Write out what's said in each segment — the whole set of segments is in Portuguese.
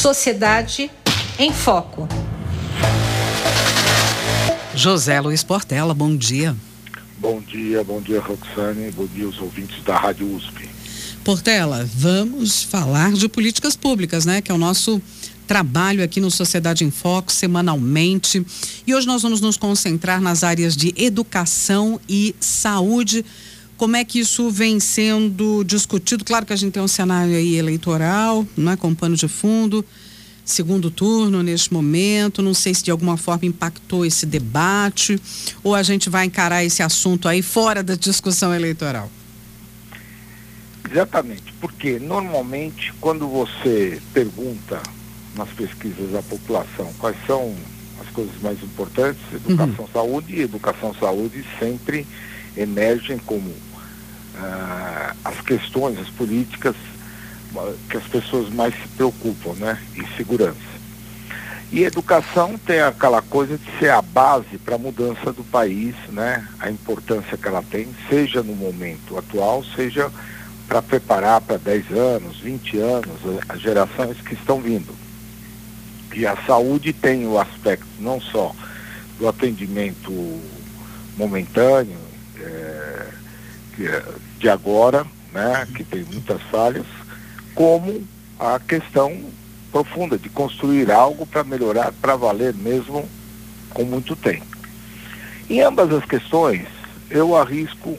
Sociedade em Foco. José Luiz Portela, bom dia. Bom dia, bom dia Roxane, bom dia os ouvintes da Rádio USP. Portela, vamos falar de políticas públicas, né? Que é o nosso trabalho aqui no Sociedade em Foco semanalmente. E hoje nós vamos nos concentrar nas áreas de educação e saúde. Como é que isso vem sendo discutido? Claro que a gente tem um cenário aí eleitoral, né, com pano de fundo, segundo turno neste momento. Não sei se de alguma forma impactou esse debate ou a gente vai encarar esse assunto aí fora da discussão eleitoral. Exatamente, porque normalmente quando você pergunta nas pesquisas da população quais são as coisas mais importantes, educação, uhum. saúde, e educação, saúde sempre emergem como ah, as questões, as políticas que as pessoas mais se preocupam, né? E segurança. E educação tem aquela coisa de ser a base para a mudança do país, né? A importância que ela tem, seja no momento atual, seja para preparar para 10 anos, 20 anos, as gerações que estão vindo. E a saúde tem o aspecto não só do atendimento momentâneo, de agora, né, que tem muitas falhas, como a questão profunda de construir algo para melhorar, para valer mesmo com muito tempo. Em ambas as questões, eu arrisco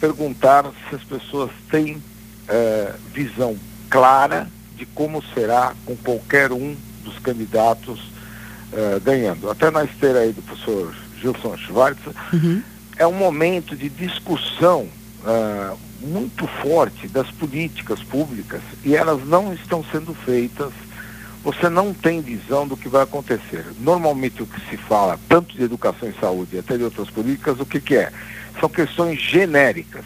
perguntar se as pessoas têm é, visão clara de como será com qualquer um dos candidatos uh, ganhando. Até na esteira aí do professor Gilson Schwartz, uhum. é um momento de discussão uh, muito forte das políticas públicas e elas não estão sendo feitas. Você não tem visão do que vai acontecer. Normalmente o que se fala, tanto de educação e saúde, até de outras políticas, o que, que é? São questões genéricas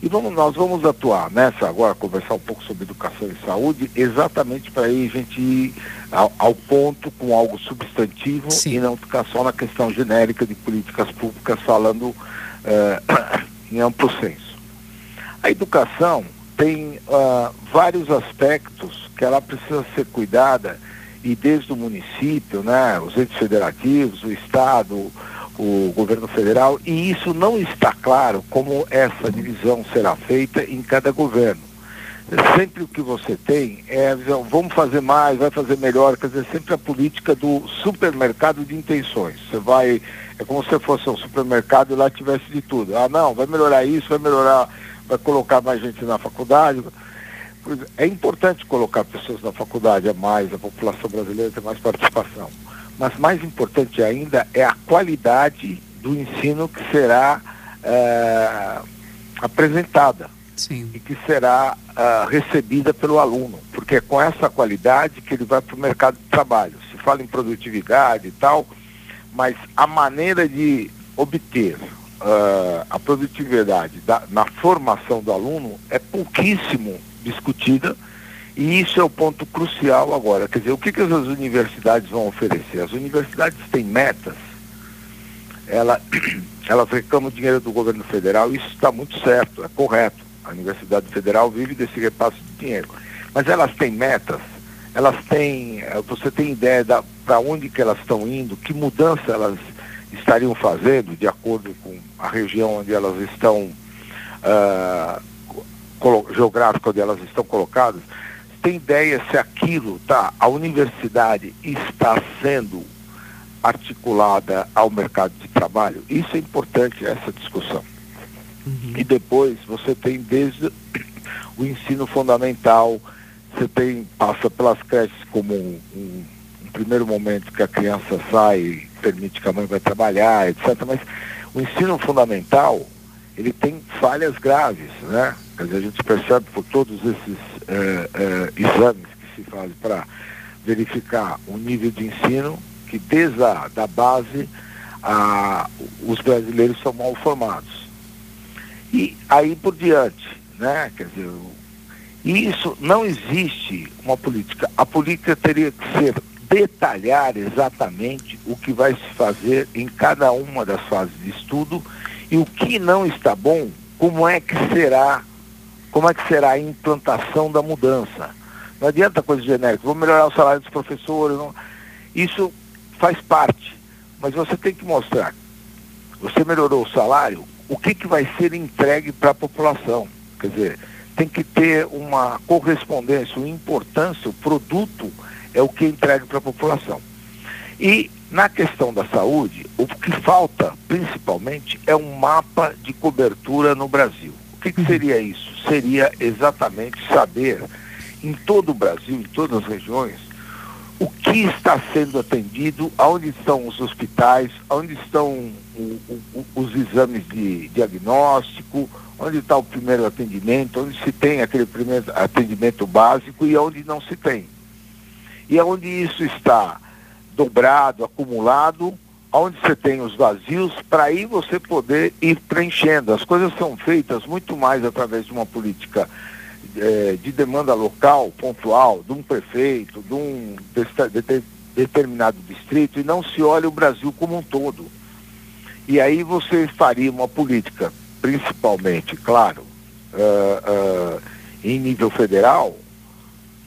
e vamos, nós vamos atuar nessa agora, conversar um pouco sobre educação e saúde, exatamente para aí a gente ir ao, ao, ponto com algo substantivo Sim. e não ficar só na questão genérica de políticas públicas falando uh, em amplo senso. A educação tem uh, vários aspectos que ela precisa ser cuidada e desde o município, né, os entes federativos, o Estado, o governo federal, e isso não está claro como essa divisão será feita em cada governo. Sempre o que você tem é vamos fazer mais, vai fazer melhor, quer dizer, sempre a política do supermercado de intenções. Você vai, é como se fosse um supermercado e lá tivesse de tudo. Ah, não, vai melhorar isso, vai melhorar, vai colocar mais gente na faculdade. É importante colocar pessoas na faculdade a mais, a população brasileira ter mais participação mas mais importante ainda é a qualidade do ensino que será é, apresentada Sim. e que será uh, recebida pelo aluno, porque é com essa qualidade que ele vai para o mercado de trabalho. Se fala em produtividade e tal, mas a maneira de obter uh, a produtividade da, na formação do aluno é pouquíssimo discutida e isso é o ponto crucial agora. Quer dizer, o que, que as universidades vão oferecer? As universidades têm metas, ela, elas reclamam dinheiro do governo federal, isso está muito certo, é correto. A Universidade Federal vive desse repasse de dinheiro. Mas elas têm metas, elas têm, eh, você tem ideia para onde que elas estão indo, que mudança elas estariam fazendo de acordo com a região onde elas estão, uh, geográfica onde elas estão colocadas tem ideia se aquilo, tá, a universidade está sendo articulada ao mercado de trabalho? Isso é importante, essa discussão. E depois você tem desde o ensino fundamental, você tem, passa pelas creches como um, um, um primeiro momento que a criança sai, permite que a mãe vai trabalhar, etc. Mas o ensino fundamental, ele tem falhas graves, né? Quer dizer, a gente percebe por todos esses é, é, exames que se fazem para verificar o nível de ensino, que desde a da base a, os brasileiros são mal formados. E aí por diante, né? Quer dizer, isso não existe uma política. A política teria que ser detalhar exatamente o que vai se fazer em cada uma das fases de estudo e o que não está bom, como é que será como é que será a implantação da mudança? Não adianta coisa genérica, vou melhorar o salário dos professores. Não... Isso faz parte, mas você tem que mostrar. Você melhorou o salário, o que, que vai ser entregue para a população? Quer dizer, tem que ter uma correspondência, uma importância, o produto é o que é entregue para a população. E na questão da saúde, o que falta principalmente é um mapa de cobertura no Brasil. O que, que seria isso? Seria exatamente saber em todo o Brasil, em todas as regiões, o que está sendo atendido, aonde estão os hospitais, onde estão o, o, os exames de diagnóstico, onde está o primeiro atendimento, onde se tem aquele primeiro atendimento básico e onde não se tem. E onde isso está dobrado, acumulado, onde você tem os vazios, para aí você poder ir preenchendo. As coisas são feitas muito mais através de uma política é, de demanda local, pontual, de um prefeito, de um de, de, determinado distrito, e não se olha o Brasil como um todo. E aí você faria uma política, principalmente, claro, uh, uh, em nível federal,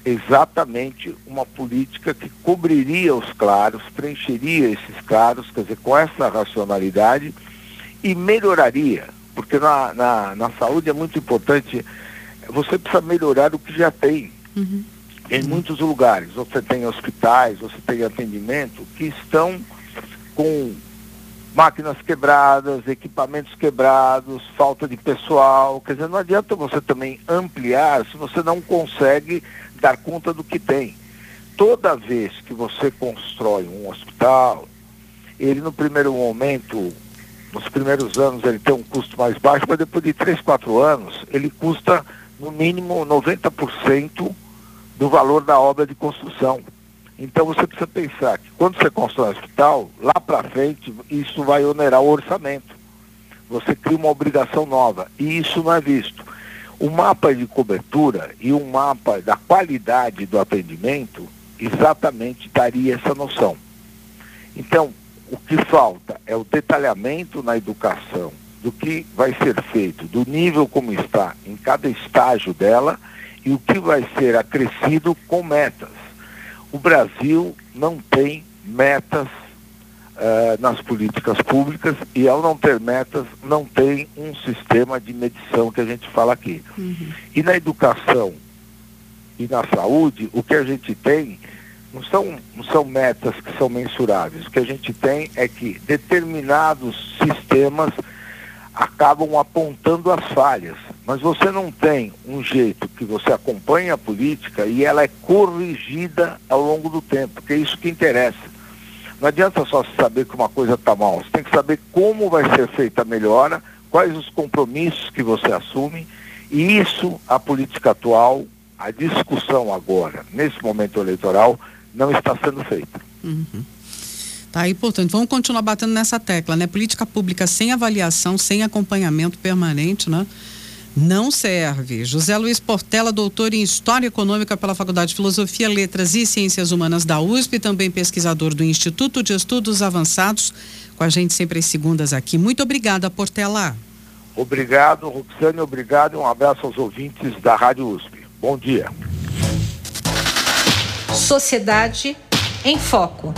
exatamente uma política que cobriria os claros, preencheria esses claros, quer dizer, com essa racionalidade e melhoraria, porque na, na, na saúde é muito importante, você precisa melhorar o que já tem. Uhum. Em muitos lugares, você tem hospitais, você tem atendimento que estão com máquinas quebradas, equipamentos quebrados, falta de pessoal. Quer dizer, não adianta você também ampliar se você não consegue dar conta do que tem. Toda vez que você constrói um hospital, ele no primeiro momento, nos primeiros anos, ele tem um custo mais baixo, mas depois de 3, 4 anos, ele custa no mínimo 90% do valor da obra de construção. Então você precisa pensar que quando você constrói um hospital, lá para frente, isso vai onerar o orçamento. Você cria uma obrigação nova. E isso não é visto. O mapa de cobertura e o mapa da qualidade do atendimento exatamente daria essa noção. Então, o que falta é o detalhamento na educação do que vai ser feito, do nível como está em cada estágio dela e o que vai ser acrescido com metas. O Brasil não tem metas uh, nas políticas públicas e ao não ter metas, não tem um sistema de medição que a gente fala aqui. Uhum. E na educação e na saúde, o que a gente tem não são, não são metas que são mensuráveis. O que a gente tem é que determinados sistemas acabam apontando as falhas. Mas você não tem um jeito que você acompanha a política e ela é corrigida ao longo do tempo, que é isso que interessa. Não adianta só saber que uma coisa está mal, você tem que saber como vai ser feita a melhora, quais os compromissos que você assume, e isso a política atual, a discussão agora, nesse momento eleitoral, não está sendo feita. Uhum. Tá aí, portanto, vamos continuar batendo nessa tecla, né? Política pública sem avaliação, sem acompanhamento permanente, né? não serve. José Luiz Portela, doutor em História Econômica pela Faculdade de Filosofia, Letras e Ciências Humanas da USP, também pesquisador do Instituto de Estudos Avançados, com a gente sempre às segundas aqui. Muito obrigada, Portela. Obrigado, Roxane, obrigado e um abraço aos ouvintes da Rádio USP. Bom dia. Sociedade em Foco.